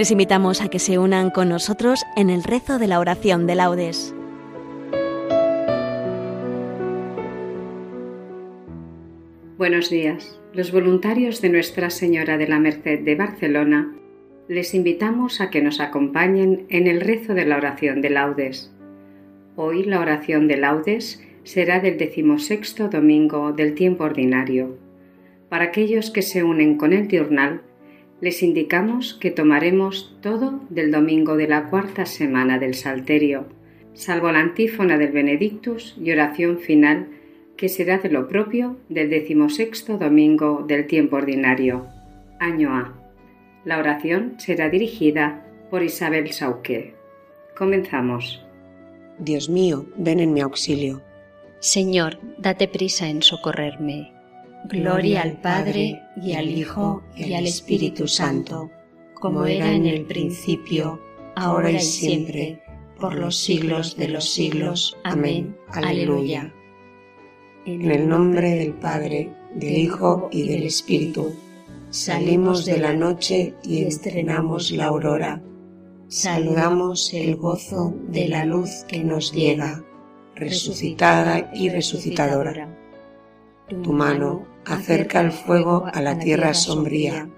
Les invitamos a que se unan con nosotros en el rezo de la oración de laudes. Buenos días. Los voluntarios de Nuestra Señora de la Merced de Barcelona les invitamos a que nos acompañen en el rezo de la oración de laudes. Hoy la oración de laudes será del decimosexto domingo del tiempo ordinario. Para aquellos que se unen con el diurnal, les indicamos que tomaremos todo del domingo de la cuarta semana del Salterio, salvo la antífona del Benedictus y oración final que será de lo propio del decimosexto domingo del tiempo ordinario, año A. La oración será dirigida por Isabel Sauqué. Comenzamos. Dios mío, ven en mi auxilio. Señor, date prisa en socorrerme. Gloria al Padre y al Hijo y al Espíritu Santo, como era en el principio, ahora y siempre, por los siglos de los siglos. Amén. Aleluya. En el nombre del Padre, del Hijo y del Espíritu, salimos de la noche y estrenamos la aurora. Saludamos el gozo de la luz que nos llega, resucitada y resucitadora. Tu mano acerca el fuego a la tierra sombría,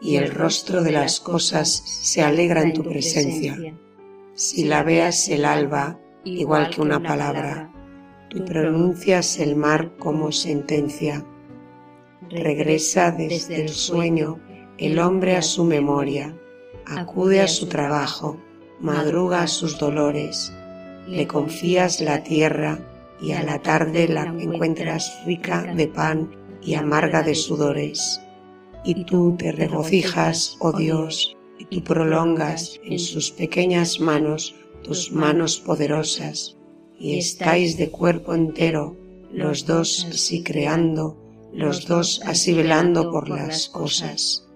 y el rostro de las cosas se alegra en tu presencia. Si la veas el alba, igual que una palabra, Tú pronuncias el mar como sentencia. Regresa desde el sueño el hombre a su memoria, acude a su trabajo, madruga a sus dolores, le confías la tierra y a la tarde la encuentras rica de pan y amarga de sudores. Y tú te regocijas, oh Dios, y tú prolongas en sus pequeñas manos tus manos poderosas y estáis de cuerpo entero, los dos así creando, los dos así velando por las cosas.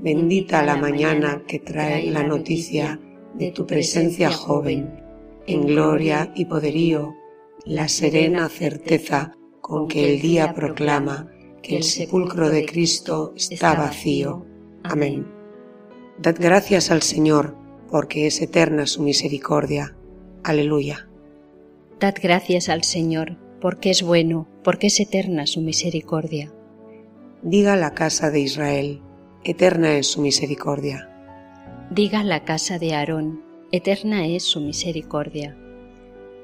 Bendita la mañana que trae la noticia de tu presencia joven, en gloria y poderío, la serena certeza con que el día proclama que el sepulcro de Cristo está vacío. Amén. Dad gracias al Señor, porque es eterna su misericordia. Aleluya. Dad gracias al Señor, porque es bueno, porque es eterna su misericordia. Diga la casa de Israel, eterna es su misericordia. Diga la casa de Aarón, eterna es su misericordia.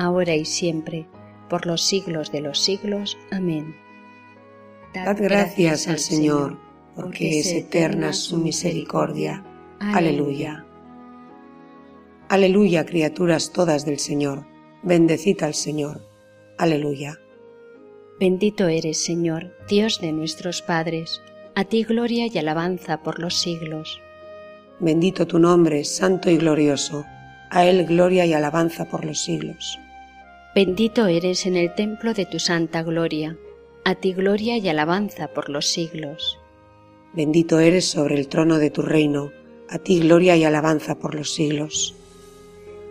ahora y siempre, por los siglos de los siglos. Amén. Dad gracias al Señor, porque es eterna su misericordia. Aleluya. Aleluya, criaturas todas del Señor. Bendecid al Señor. Aleluya. Bendito eres, Señor, Dios de nuestros padres. A ti gloria y alabanza por los siglos. Bendito tu nombre, santo y glorioso. A él gloria y alabanza por los siglos. Bendito eres en el templo de tu santa gloria. A ti gloria y alabanza por los siglos. Bendito eres sobre el trono de tu reino. A ti gloria y alabanza por los siglos.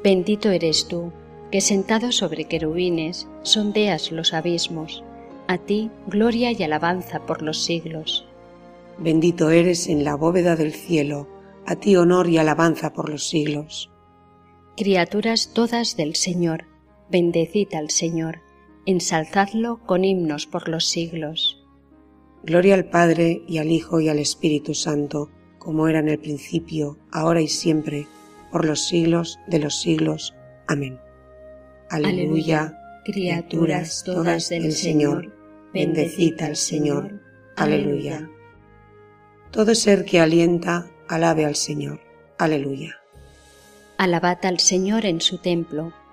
Bendito eres tú, que sentado sobre querubines sondeas los abismos. A ti gloria y alabanza por los siglos. Bendito eres en la bóveda del cielo. A ti honor y alabanza por los siglos. Criaturas todas del Señor, bendecid al Señor, ensalzadlo con himnos por los siglos. Gloria al Padre y al Hijo y al Espíritu Santo, como era en el principio, ahora y siempre, por los siglos de los siglos. Amén. Aleluya, criaturas todas del Señor, bendecid al Señor. Aleluya. Todo ser que alienta, alabe al Señor. Aleluya. Alabad al Señor en su templo,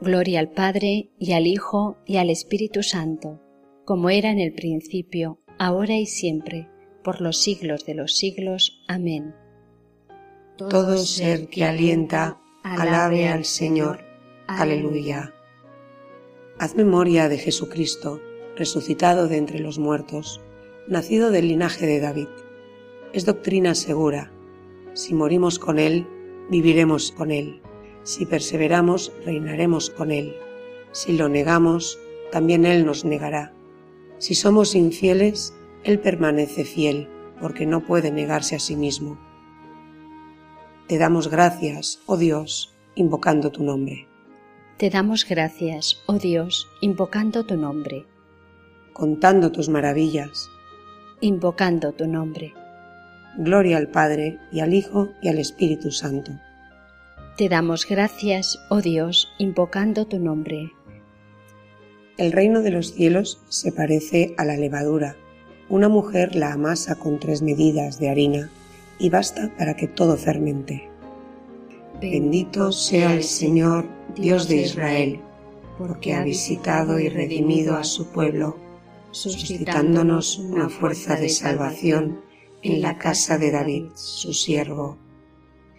Gloria al Padre y al Hijo y al Espíritu Santo, como era en el principio, ahora y siempre, por los siglos de los siglos. Amén todo ser que alienta, alabe al Señor. Aleluya. Haz memoria de Jesucristo, resucitado de entre los muertos, nacido del linaje de David. Es doctrina segura. Si morimos con Él, viviremos con Él. Si perseveramos, reinaremos con Él. Si lo negamos, también Él nos negará. Si somos infieles, Él permanece fiel, porque no puede negarse a sí mismo te damos gracias, oh Dios, invocando tu nombre. Te damos gracias, oh Dios, invocando tu nombre. Contando tus maravillas. Invocando tu nombre. Gloria al Padre y al Hijo y al Espíritu Santo. Te damos gracias, oh Dios, invocando tu nombre. El reino de los cielos se parece a la levadura. Una mujer la amasa con tres medidas de harina y basta para que todo fermente. Bendito sea el Señor, Dios de Israel, porque ha visitado y redimido a su pueblo, suscitándonos una fuerza de salvación en la casa de David, su siervo,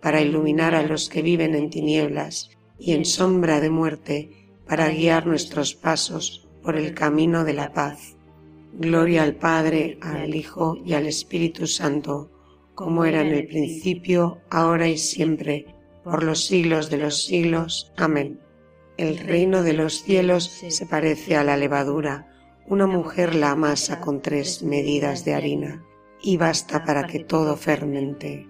para iluminar a los que viven en tinieblas y en sombra de muerte, para guiar nuestros pasos por el camino de la paz. Gloria al Padre, al Hijo y al Espíritu Santo, como era en el principio, ahora y siempre, por los siglos de los siglos. Amén. El reino de los cielos se parece a la levadura. Una mujer la amasa con tres medidas de harina y basta para que todo fermente.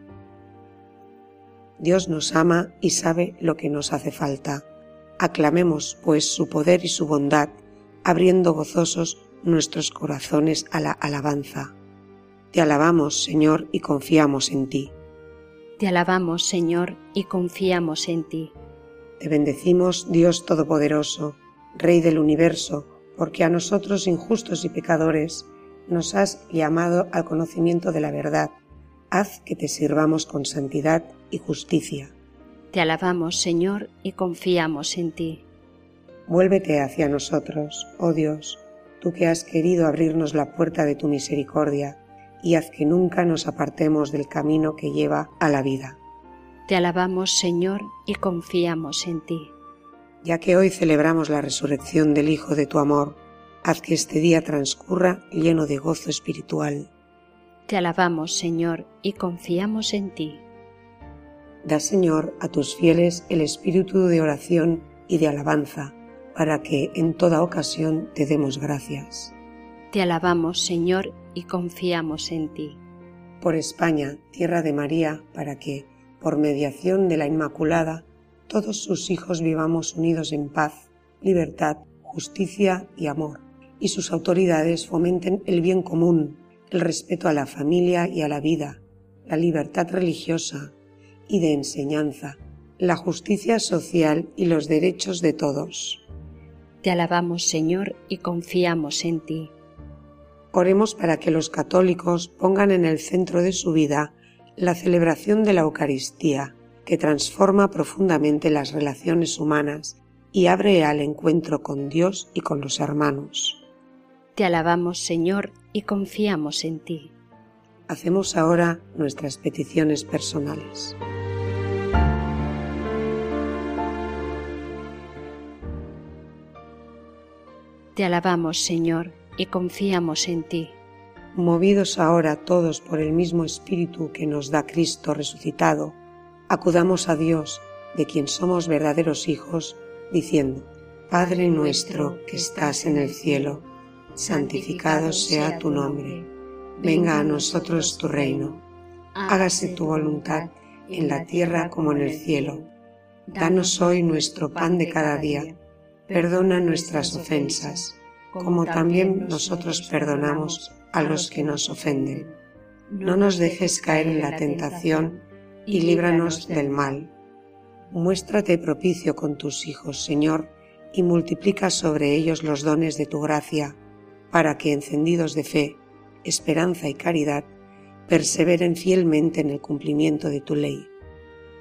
Dios nos ama y sabe lo que nos hace falta. Aclamemos, pues, su poder y su bondad, abriendo gozosos nuestros corazones a la alabanza. Te alabamos, Señor, y confiamos en ti. Te alabamos, Señor, y confiamos en ti. Te bendecimos, Dios Todopoderoso, Rey del universo, porque a nosotros injustos y pecadores nos has llamado al conocimiento de la verdad. Haz que te sirvamos con santidad y justicia. Te alabamos, Señor, y confiamos en ti. Vuélvete hacia nosotros, oh Dios, tú que has querido abrirnos la puerta de tu misericordia, y haz que nunca nos apartemos del camino que lleva a la vida. Te alabamos, Señor, y confiamos en ti. Ya que hoy celebramos la resurrección del Hijo de tu amor, haz que este día transcurra lleno de gozo espiritual. Te alabamos, Señor, y confiamos en ti. Da, Señor, a tus fieles el espíritu de oración y de alabanza, para que en toda ocasión te demos gracias. Te alabamos, Señor, y confiamos en ti. Por España, tierra de María, para que, por mediación de la Inmaculada, todos sus hijos vivamos unidos en paz, libertad, justicia y amor, y sus autoridades fomenten el bien común, el respeto a la familia y a la vida, la libertad religiosa y de enseñanza, la justicia social y los derechos de todos. Te alabamos, Señor, y confiamos en ti. Oremos para que los católicos pongan en el centro de su vida la celebración de la Eucaristía, que transforma profundamente las relaciones humanas y abre al encuentro con Dios y con los hermanos. Te alabamos, Señor, y confiamos en ti. Hacemos ahora nuestras peticiones personales. Te alabamos, Señor, y confiamos en ti. Movidos ahora todos por el mismo Espíritu que nos da Cristo resucitado, acudamos a Dios, de quien somos verdaderos hijos, diciendo, Padre nuestro que estás en el cielo, santificado sea tu nombre, venga a nosotros tu reino, hágase tu voluntad en la tierra como en el cielo. Danos hoy nuestro pan de cada día, perdona nuestras ofensas como también nosotros perdonamos a los que nos ofenden. No nos dejes caer en la tentación y líbranos del mal. Muéstrate propicio con tus hijos, Señor, y multiplica sobre ellos los dones de tu gracia, para que, encendidos de fe, esperanza y caridad, perseveren fielmente en el cumplimiento de tu ley.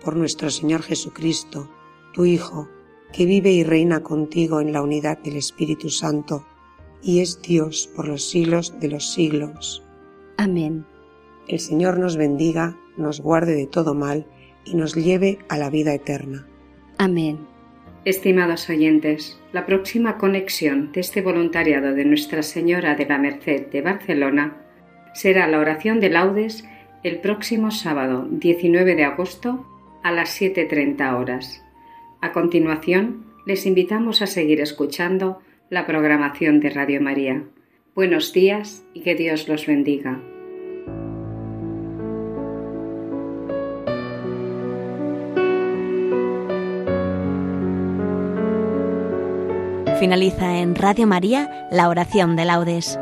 Por nuestro Señor Jesucristo, tu Hijo, que vive y reina contigo en la unidad del Espíritu Santo, y es Dios por los siglos de los siglos. Amén. El Señor nos bendiga, nos guarde de todo mal y nos lleve a la vida eterna. Amén. Estimados oyentes, la próxima conexión de este voluntariado de Nuestra Señora de la Merced de Barcelona será la oración de laudes el próximo sábado 19 de agosto a las 7.30 horas. A continuación, les invitamos a seguir escuchando la programación de Radio María. Buenos días y que Dios los bendiga. Finaliza en Radio María la oración de laudes.